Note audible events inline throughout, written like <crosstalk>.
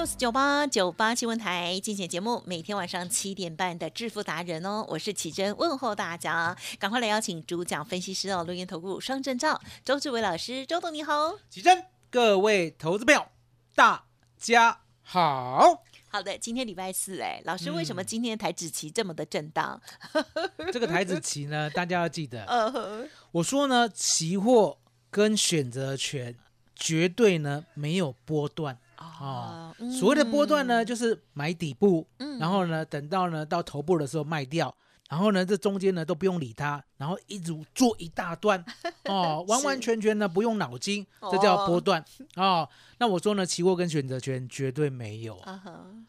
News 九八九八新闻台精选节目，每天晚上七点半的致富达人哦，我是启珍，问候大家，赶快来邀请主讲分析师哦，录音投顾双证照周志伟老师，周董你好，启珍，各位投资朋友，大家好。好的，今天礼拜四，哎，老师为什么今天台子期这么的震荡？这个台子期呢，大家要记得，<laughs> 我说呢，期货跟选择权绝对呢没有波段。哦，所谓的波段呢，就是买底部，然后呢，等到呢到头部的时候卖掉，然后呢这中间呢都不用理它，然后一直做一大段，<laughs> 哦，完完全全呢不用脑筋，这叫波段。哦。那我说呢，期货跟选择权绝对没有，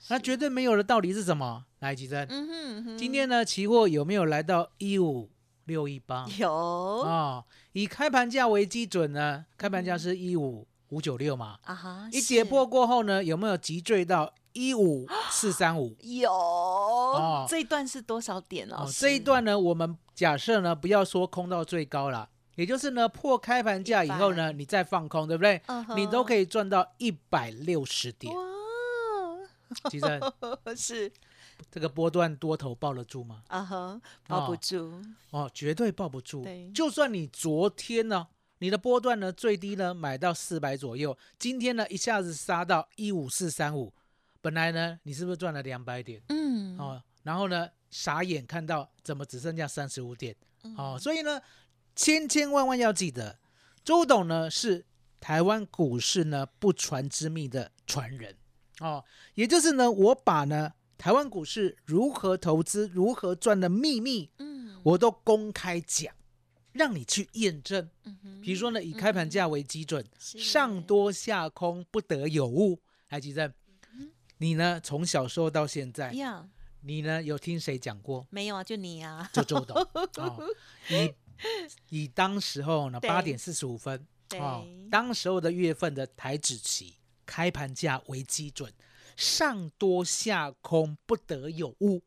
那绝对没有的道理是什么？来，吉珍，今天呢期货有没有来到一五六一八？有。啊，以开盘价为基准呢，开盘价是一五。五九六嘛，啊哈，一跌破过后呢，有没有急坠到一五 <gasps> 四三五？有，哦，这一段是多少点哦？这一段呢，我们假设呢，不要说空到最高了，也就是呢，破开盘价以后呢，你再放空，对不对？你都可以赚到一百六十点。哇，其实 <laughs> 是这个波段多头抱得住吗？啊哈，抱不住哦，绝对抱不住。就算你昨天呢。你的波段呢，最低呢买到四百左右，今天呢一下子杀到一五四三五，本来呢你是不是赚了两百点？嗯，哦，然后呢傻眼看到怎么只剩下三十五点？哦，所以呢千千万万要记得，周董呢是台湾股市呢不传之秘的传人哦，也就是呢我把呢台湾股市如何投资、如何赚的秘密，嗯，我都公开讲。让你去验证，比如说呢，以开盘价为基准，上多下空不得有误。来，吉正，你呢从小时候到现在，你呢有听谁讲过？没有啊，就你啊，就周董。<laughs> 以以当时候呢八点四十五分，哦，当时候的月份的台指期开盘价为基准，上多下空不得有误。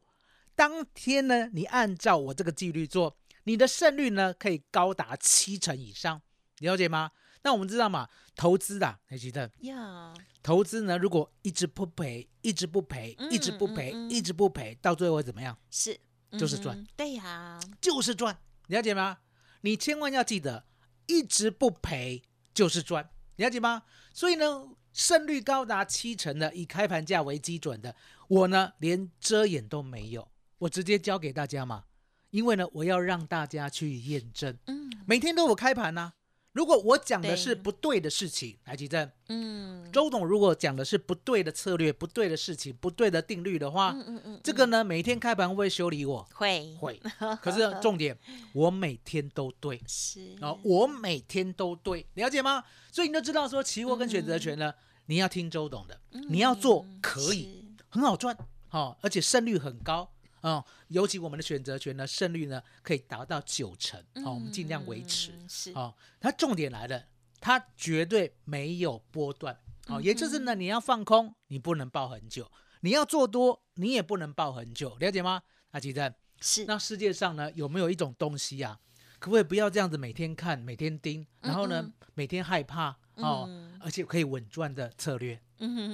当天呢，你按照我这个纪律做。你的胜率呢，可以高达七成以上，了解吗？那我们知道嘛，投资的，还记得？呀，投资呢，如果一直不赔，一直不赔，一直不赔，一直不赔，到最后会怎么样？是，就是赚。对呀，就是赚，了解吗？你千万要记得，一直不赔就是赚，了解吗？所以呢，胜率高达七成的，以开盘价为基准的，我呢连遮掩都没有，我直接教给大家嘛。因为呢，我要让大家去验证，嗯，每天都有开盘呐。如果我讲的是不对的事情，来举证，嗯，周董如果讲的是不对的策略、不对的事情、不对的定律的话，嗯嗯嗯，这个呢，每天开盘会修理我？会。会。<laughs> 可是重点，我每天都对，是。啊，我每天都对，了解吗？所以你就知道说，期货跟选择权呢，你要听周董的，你要做可以很好赚，好，而且胜率很高。哦，尤其我们的选择权呢，胜率呢可以达到九成，好，我们尽量维持。是，好，它重点来了，它绝对没有波段，好，也就是呢，你要放空，你不能抱很久；你要做多，你也不能抱很久，了解吗？阿吉正，是。那世界上呢，有没有一种东西啊，可不可以不要这样子每天看、每天盯，然后呢，每天害怕哦，而且可以稳赚的策略？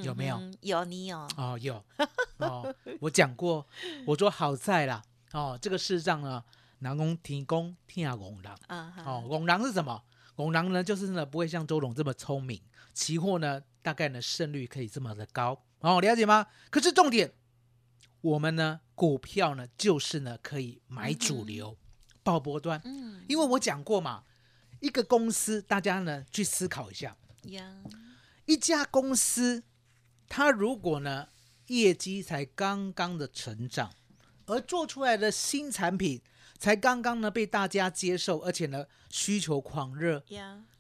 有没有？有你有哦，有哦。我讲过，<laughs> 我说好在啦哦，这个世上呢南宫提供天下拱狼啊，哦，拱狼是什么？拱狼呢，就是呢不会像周董这么聪明，期货呢大概呢胜率可以这么的高，哦，了解吗？可是重点，我们呢股票呢就是呢可以买主流，报波段，嗯，因为我讲过嘛，一个公司大家呢去思考一下，一家公司，它如果呢业绩才刚刚的成长。而做出来的新产品才刚刚呢被大家接受，而且呢需求狂热，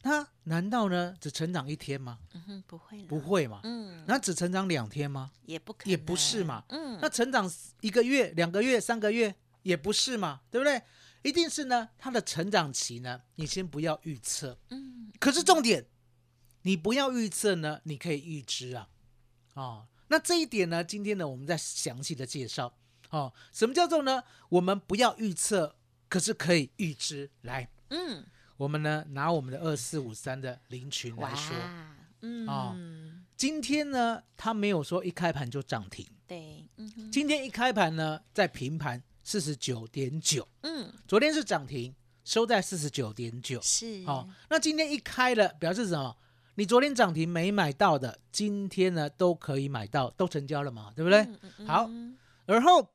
它难道呢只成长一天吗？嗯哼，不会，不会嘛。嗯，那只成长两天吗？也不可，也不是嘛。嗯，那成长一个月、两个月、三个月也不是嘛，对不对？一定是呢，它的成长期呢，你先不要预测。嗯，可是重点，你不要预测呢，你可以预知啊。哦，那这一点呢，今天呢，我们再详细的介绍。哦，什么叫做呢？我们不要预测，可是可以预知。来，嗯，我们呢拿我们的二四五三的零群来说，嗯，哦，今天呢它没有说一开盘就涨停，对，嗯，今天一开盘呢在平盘四十九点九，嗯，昨天是涨停，收在四十九点九，是，好，那今天一开了，表示什么？你昨天涨停没买到的，今天呢都可以买到，都成交了嘛，对不对？好，而后。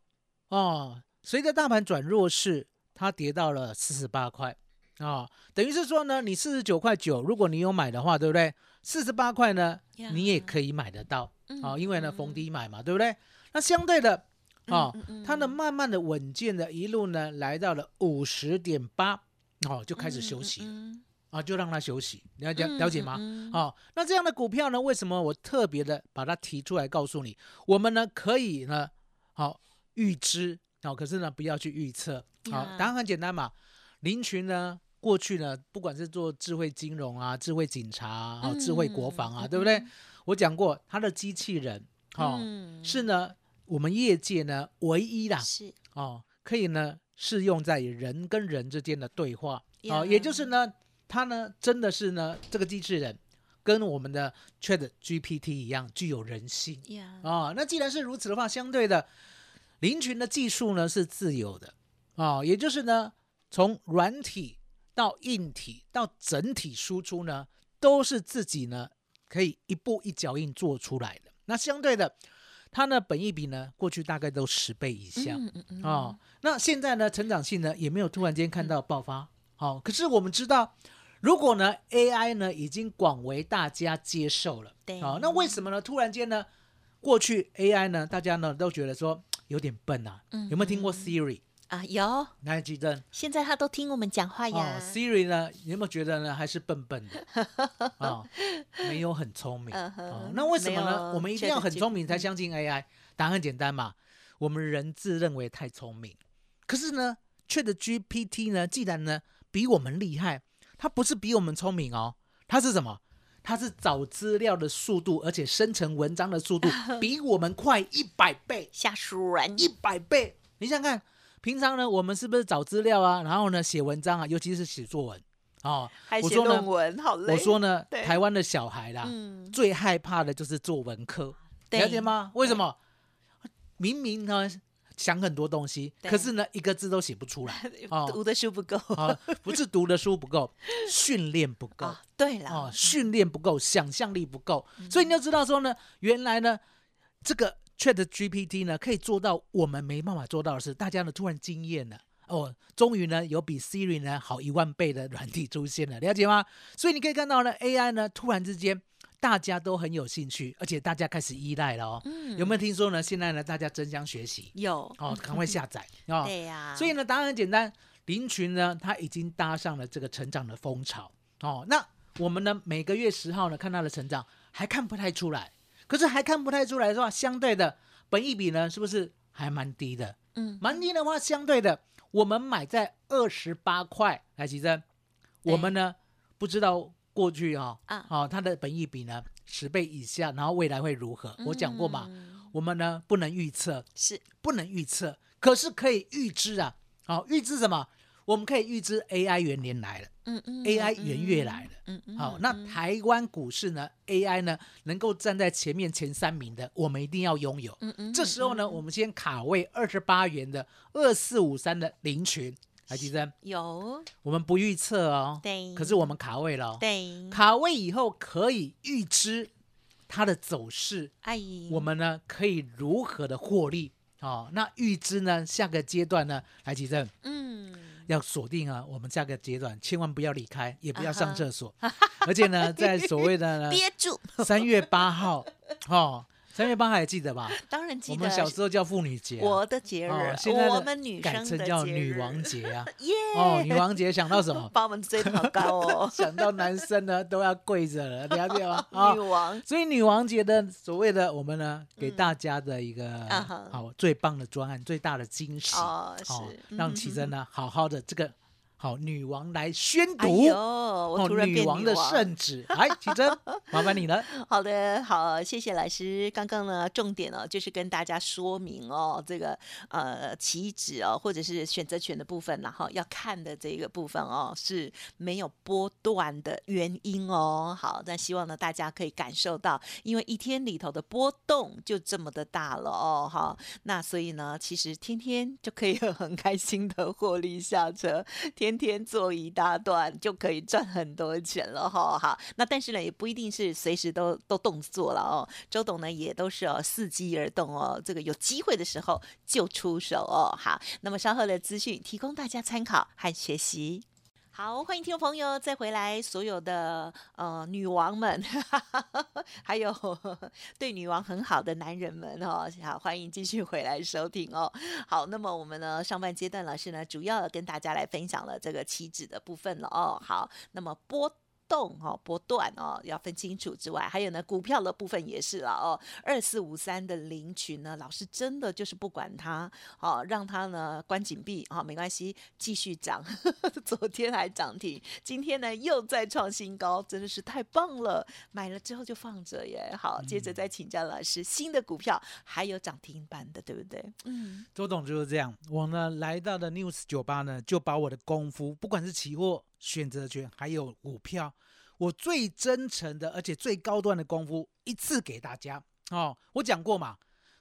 哦，随着大盘转弱势，它跌到了四十八块啊，等于是说呢，你四十九块九，如果你有买的话，对不对？四十八块呢，你也可以买得到啊，因为呢逢低买嘛，对不对？那相对的啊，它呢慢慢的稳健的一路呢来到了五十点八，哦，就开始休息啊，就让它休息，了解了解吗？好，那这样的股票呢，为什么我特别的把它提出来告诉你？我们呢可以呢，好。预知哦，可是呢，不要去预测。好，答案很简单嘛。林群呢，过去呢，不管是做智慧金融啊、智慧警察啊、智慧国防啊，对不对？我讲过，他的机器人，哦，是呢，我们业界呢唯一的，是哦，可以呢适用在人跟人之间的对话。哦，也就是呢，它呢真的是呢，这个机器人跟我们的 Chat GPT 一样具有人性。啊，那既然是如此的话，相对的。林群的技术呢是自由的啊，也就是呢，从软体到硬体到整体输出呢，都是自己呢可以一步一脚印做出来的。那相对的，它呢本益比呢过去大概都十倍以下哦。那现在呢成长性呢也没有突然间看到爆发。好，可是我们知道，如果呢 AI 呢已经广为大家接受了，对，好，那为什么呢突然间呢过去 AI 呢大家呢都觉得说。有点笨啊，有没有听过 Siri 啊？有，来记得。现在他都听我们讲话呀。Siri 呢，你有没有觉得呢？还是笨笨的啊？<laughs> 没有很聪明啊？那为什么呢？我们一定要很聪明才相信 AI？答案很简单嘛，我们人自认为太聪明。可是呢，Chat GPT 呢，既然呢比我们厉害，它不是比我们聪明哦，它是什么？它是找资料的速度，而且生成文章的速度 <laughs> 比我们快一百倍，吓死人！一百倍，你想想看，平常呢，我们是不是找资料啊？然后呢，写文章啊，尤其是写作文哦，还写论文，好累。我说呢，台湾的小孩啦，最害怕的就是作文科，了解吗？为什么？明明呢。想很多东西，可是呢，一个字都写不出来。<laughs> 读的书不够啊，不是读的书不够，<laughs> 训练不够。对了，哦，训练不够，想象力不够。所以你要知道说呢，原来呢，这个 Chat GPT 呢，可以做到我们没办法做到的事。大家呢，突然惊艳了哦，终于呢，有比 Siri 呢好一万倍的软体出现了，了解吗？所以你可以看到呢，AI 呢，突然之间。大家都很有兴趣，而且大家开始依赖了哦。嗯，有没有听说呢？现在呢，大家争相学习。有哦，赶快下载 <laughs> 哦。对呀。所以呢，答案很简单，林群呢，他已经搭上了这个成长的风潮哦。那我们呢，每个月十号呢，看他的成长还看不太出来。可是还看不太出来的话，相对的，本益比呢，是不是还蛮低的？嗯，蛮低的话，相对的，我们买在二十八块，来，奇珍，我们呢不知道。过去啊，啊，它的本益比呢十倍以下，然后未来会如何？我讲过嘛，我们呢不能预测，是不能预测，可是可以预知啊。好，预知什么？我们可以预知 AI 元年来了，嗯嗯，AI 元月来了，嗯嗯。好，那台湾股市呢，AI 呢能够站在前面前三名的，我们一定要拥有。嗯嗯。这时候呢，我们先卡位二十八元的二四五三的零群。来，吉珍有，我们不预测哦，对，可是我们卡位了，对，卡位以后可以预知它的走势，哎，我们呢可以如何的获利？哦，那预知呢下个阶段呢，来吉珍，嗯，要锁定啊，我们下个阶段千万不要离开，也不要上厕所，而且呢，在所谓的呢 <laughs> 憋住，三月八号，哦。三月八号还记得吧？<laughs> 当然记得。我们小时候叫妇女节，我的节日，现在我们女改成叫女王节啊。<laughs> 耶！哦，女王节想到什么？<laughs> 把我们追得好高哦。想到男生呢都要跪着了，了解吗？女王。所以女王节的所谓的我们呢，给大家的一个好最棒的专案，最大的惊喜哦，是让奇珍呢好好的这个。好，女王来宣读哦，女王的圣旨，来，启真，<laughs> 麻烦你了。好的，好，谢谢老师。刚刚呢，重点呢，就是跟大家说明哦，这个呃，棋子哦，或者是选择权的部分，然后要看的这个部分哦，是没有波段的原因哦。好，那希望呢，大家可以感受到，因为一天里头的波动就这么的大了哦。好，那所以呢，其实天天就可以很开心的获利下车，天。天天做一大段就可以赚很多钱了哈，好，那但是呢，也不一定是随时都都动作了哦。周董呢也都是哦伺机而动哦，这个有机会的时候就出手哦。好，那么稍后的资讯提供大家参考和学习。好，欢迎听众朋友再回来，所有的呃女王们，<laughs> 还有 <laughs> 对女王很好的男人们哦，好，欢迎继续回来收听哦。好，那么我们呢上半阶段老师呢主要跟大家来分享了这个棋子的部分了哦。好，那么波。动哦，波段哦，要分清楚之外，还有呢，股票的部分也是了哦。二四五三的林群呢，老师真的就是不管它，哦，让它呢关紧闭啊，没关系，继续涨。<laughs> 昨天还涨停，今天呢又再创新高，真的是太棒了。买了之后就放着耶。好，接着再请教老师，新的股票还有涨停板的，对不对？嗯，周董就是这样。我呢来到的 News 酒吧呢，就把我的功夫，不管是期货。选择权还有股票，我最真诚的，而且最高端的功夫一次给大家哦。我讲过嘛，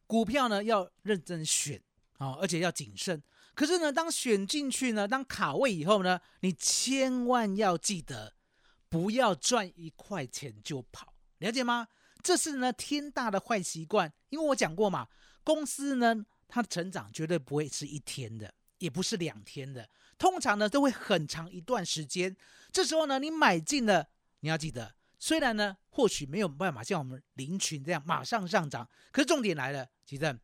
股票呢要认真选啊，而且要谨慎。可是呢，当选进去呢，当卡位以后呢，你千万要记得，不要赚一块钱就跑，了解吗？这是呢天大的坏习惯。因为我讲过嘛，公司呢它的成长绝对不会是一天的，也不是两天的。通常呢都会很长一段时间，这时候呢你买进了，你要记得，虽然呢或许没有办法像我们林群这样马上上涨，可是重点来了，吉正，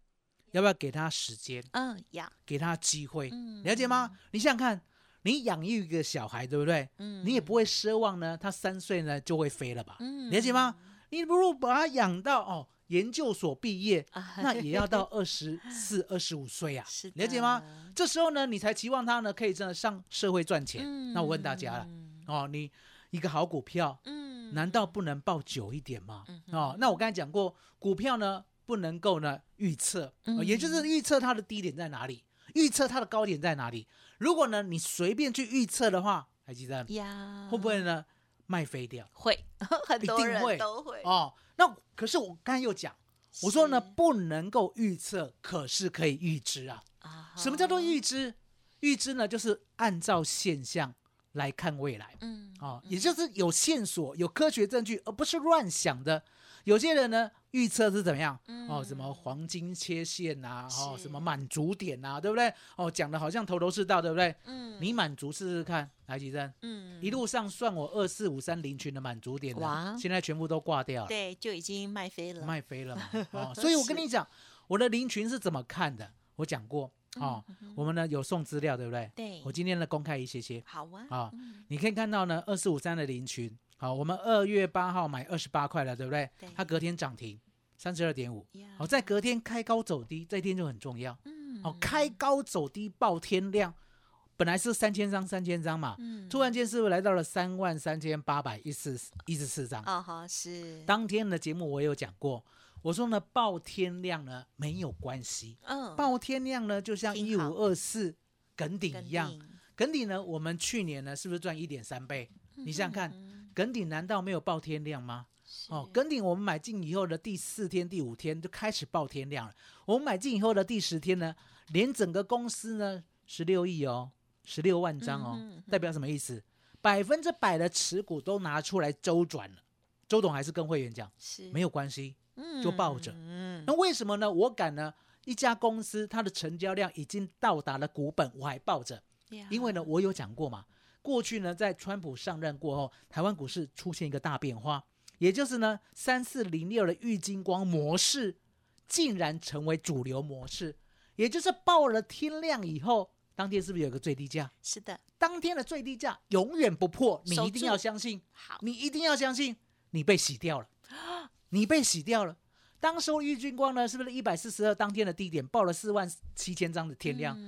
要不要给他时间？嗯，要给他机会，了解吗？你想想看，你养育一个小孩，对不对？嗯，你也不会奢望呢，他三岁呢就会飞了吧？嗯，了解吗？你不如把他养到哦。研究所毕业，那 <laughs> 也要到二十四、<laughs> 二十五岁啊，了解吗？这时候呢，你才期望他呢可以真的上社会赚钱。那我问大家了，哦，你一个好股票，嗯，难道不能抱久一点吗？哦，那我刚才讲过，股票呢不能够呢预测，也就是预测它的低点在哪里，预测它的高点在哪里。如果呢你随便去预测的话，还记得呀？会不会呢卖飞掉？会，<laughs> 很多人都会哦。那可是我刚才又讲，我说呢不能够预测，可是可以预知啊。啊，什么叫做预知？预知呢就是按照现象来看未来。嗯，啊，也就是有线索、有科学证据，而不是乱想的。有些人呢预测是怎么样？哦，什么黄金切线呐，哦，什么满足点呐，对不对？哦，讲的好像头头是道，对不对？嗯，你满足试试看，来几针？嗯，一路上算我二四五三零群的满足点哇，现在全部都挂掉了。对，就已经卖飞了，卖飞了嘛。<laughs> 哦，所以我跟你讲，我的零群是怎么看的？我讲过哦，我们呢有送资料，对不对？对，我今天呢公开一些些。好啊。啊，你可以看到呢，二四五三的零群。好，我们二月八号买二十八块了，对不对？对。它隔天涨停三十二点五。好，在隔天开高走低，这一天就很重要。嗯。好，开高走低爆天量，本来是三千张，三千张嘛。嗯。突然间是不是来到了三万三千八百一十一十四张？哦，好，是。当天的节目我有讲过，我说呢，爆天量呢没有关系。嗯。爆天量呢，就像一五二四梗顶一样，梗顶呢，我们去年呢是不是赚一点三倍？你想想看。梗顶难道没有爆天量吗？哦，梗顶我们买进以后的第四天、第五天就开始爆天量了。我们买进以后的第十天呢，连整个公司呢十六亿哦，十六万张哦，代表什么意思？百分之百的持股都拿出来周转了。周董还是跟会员讲，是没有关系，就抱着。那为什么呢？我敢呢？一家公司它的成交量已经到达了股本，我还抱着，因为呢，我有讲过嘛。过去呢，在川普上任过后，台湾股市出现一个大变化，也就是呢，三四零六的玉金光模式竟然成为主流模式，也就是报了天量以后，当天是不是有个最低价？是的，当天的最低价永远不破，你一定要相信。好，你一定要相信，你被洗掉了，<gasps> 你被洗掉了。当时玉金光呢，是不是一百四十二？当天的低点报了四万七千张的天量，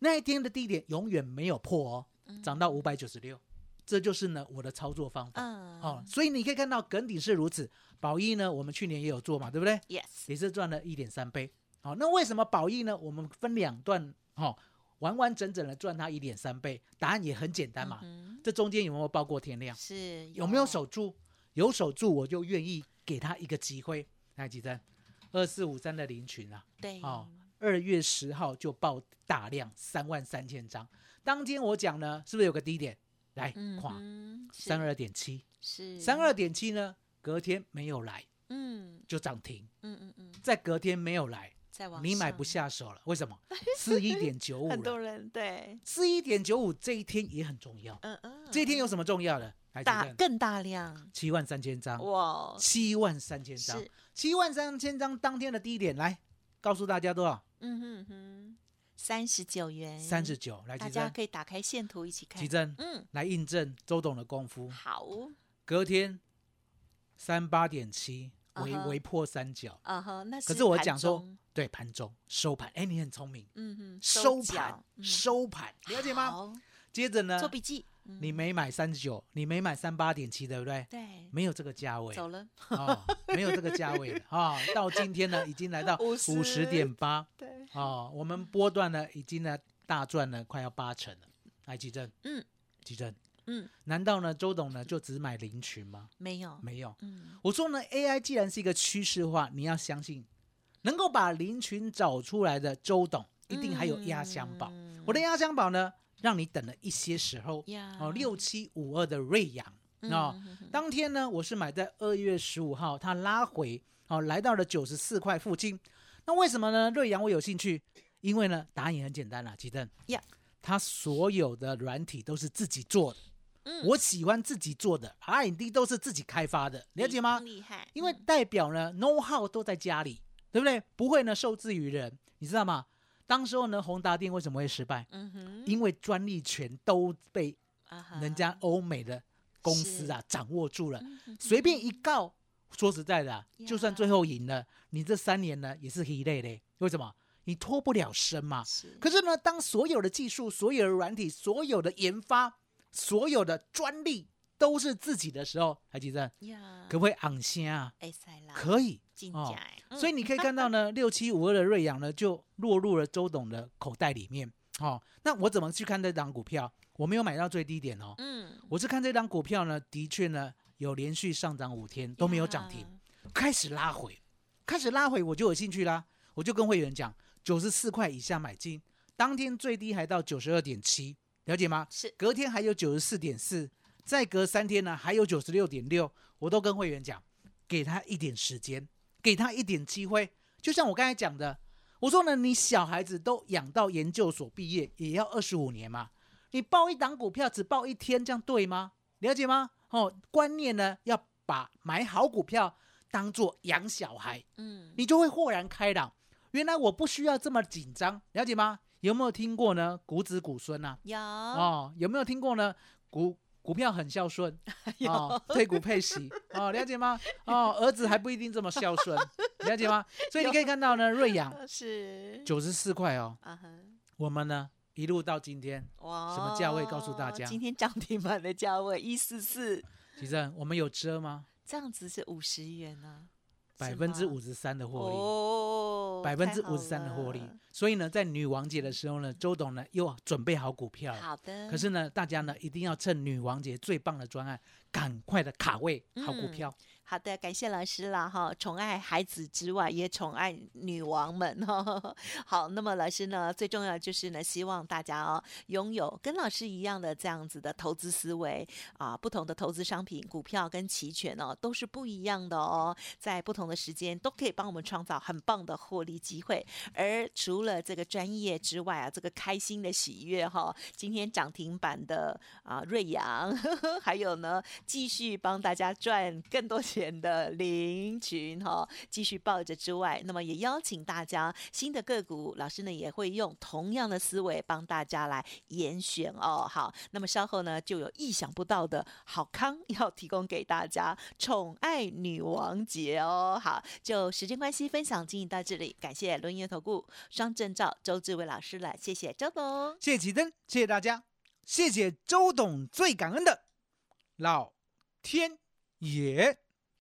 那一天的低点永远没有破哦。涨到五百九十六，这就是呢我的操作方法。哦，所以你可以看到耿鼎是如此，宝益呢，我们去年也有做嘛，对不对？Yes，也是赚了一点三倍。好，那为什么宝益呢？我们分两段，哈，完完整整的赚它一点三倍。答案也很简单嘛，这中间有没有包过天量？是，有没有守住？有守住，我就愿意给他一个机会。来几针？二四五三的林群啊，对，哦，二月十号就报大量三万三千张。当天我讲呢，是不是有个低点？来，垮。三二点七，是。三二点七呢？隔天没有来，嗯，就涨停，嗯嗯嗯，在隔天没有来，再往你买不下手了，为什么？四一点九五，<laughs> 很多人对。四一点九五这一天也很重要，嗯嗯，这一天有什么重要的？大更大量，七万三千张。哇，七万三千张，七万三千张当天的低点，来告诉大家多少？嗯哼哼。三十九元，三十九，来，大家可以打开线图一起看。奇珍，嗯，来印证周董的功夫。好，隔天三八点七，微微破三角。啊哈，那可是我讲说，对，盘中收盘，哎，你很聪明。嗯哼，收盘，收盘，了解吗？接着呢，做笔记。你没买三十九，你没买三八点七，对不对？对，没有这个价位，走了。哦，没有这个价位了。啊！<laughs> 到今天呢，已经来到五十。点八，对，哦，我们波段呢，已经呢大赚了快要八成了。来，吉正，嗯，吉正，嗯，难道呢，周董呢就只买零群吗？没有，没有，嗯，我说呢，AI 既然是一个趋势化，你要相信，能够把零群找出来的周董，一定还有压箱宝。我的压箱宝呢？让你等了一些时候，哦，六七五二的瑞阳，哦，当天呢，我是买在二月十五号，它拉回，哦，来到了九十四块附近。那为什么呢？瑞阳我有兴趣，因为呢，答案也很简单啦，吉登，呀，它所有的软体都是自己做的，嗯，我喜欢自己做的，R&D 都是自己开发的，了解吗？厉害，因为代表呢，know how 都在家里，对不对？不会呢，受制于人，你知道吗？当时候呢，宏达电为什么会失败？嗯哼，因为专利权都被人家欧美的公司啊掌握住了，随便一告，说实在的，就算最后赢了，你这三年呢也是一累嘞。为什么？你脱不了身嘛。可是呢，当所有的技术、所有的软体、所有的研发、所有的专利都是自己的时候，还记得？可不可以昂先啊？可以。哦，所以你可以看到呢，<laughs> 六七五二的瑞阳呢就落入了周董的口袋里面。哦，那我怎么去看这张股票？我没有买到最低点哦。嗯，我是看这张股票呢，的确呢有连续上涨五天都没有涨停，开始拉回，开始拉回我就有兴趣啦。我就跟会员讲，九十四块以下买进，当天最低还到九十二点七，了解吗？是，隔天还有九十四点四，再隔三天呢还有九十六点六，我都跟会员讲，给他一点时间。给他一点机会，就像我刚才讲的，我说呢，你小孩子都养到研究所毕业，也要二十五年嘛。你报一档股票只报一天，这样对吗？了解吗？哦，观念呢，要把买好股票当做养小孩，嗯，你就会豁然开朗。原来我不需要这么紧张，了解吗？有没有听过呢？股子股孙啊？有哦，有没有听过呢？股股票很孝顺，<laughs> 哦，退股配息，<laughs> 哦，了解吗？哦，儿子还不一定这么孝顺，<laughs> 了解吗？所以你可以看到呢，瑞阳是九十四块哦，我们呢一路到今天，哇，什么价位？告诉大家，今天涨停板的价位一四四。其实我们有遮吗？这样子是五十元呢。百分之五十三的获利，百分之五十三的获利。所以呢，在女王节的时候呢，周董呢又准备好股票。好的。可是呢，大家呢一定要趁女王节最棒的专案，赶快的卡位好股票。好的，感谢老师了哈。宠爱孩子之外，也宠爱女王们哈。<laughs> 好，那么老师呢，最重要就是呢，希望大家哦，拥有跟老师一样的这样子的投资思维啊。不同的投资商品、股票跟期权哦，都是不一样的哦，在不同的时间都可以帮我们创造很棒的获利机会。而除了这个专业之外啊，这个开心的喜悦哈，今天涨停板的啊瑞阳，<laughs> 还有呢，继续帮大家赚更多钱的林群哈，继续抱着之外，那么也邀请大家新的个股，老师呢也会用同样的思维帮大家来严选哦。好，那么稍后呢就有意想不到的好康 <laughs> 要提供给大家，宠爱女王节哦。好，就时间关系，分享进行到这里，感谢轮圆投顾双证照周志伟老师了，谢谢周董，谢谢启灯，谢谢大家，谢谢周董，最感恩的老天爷。